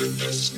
Internet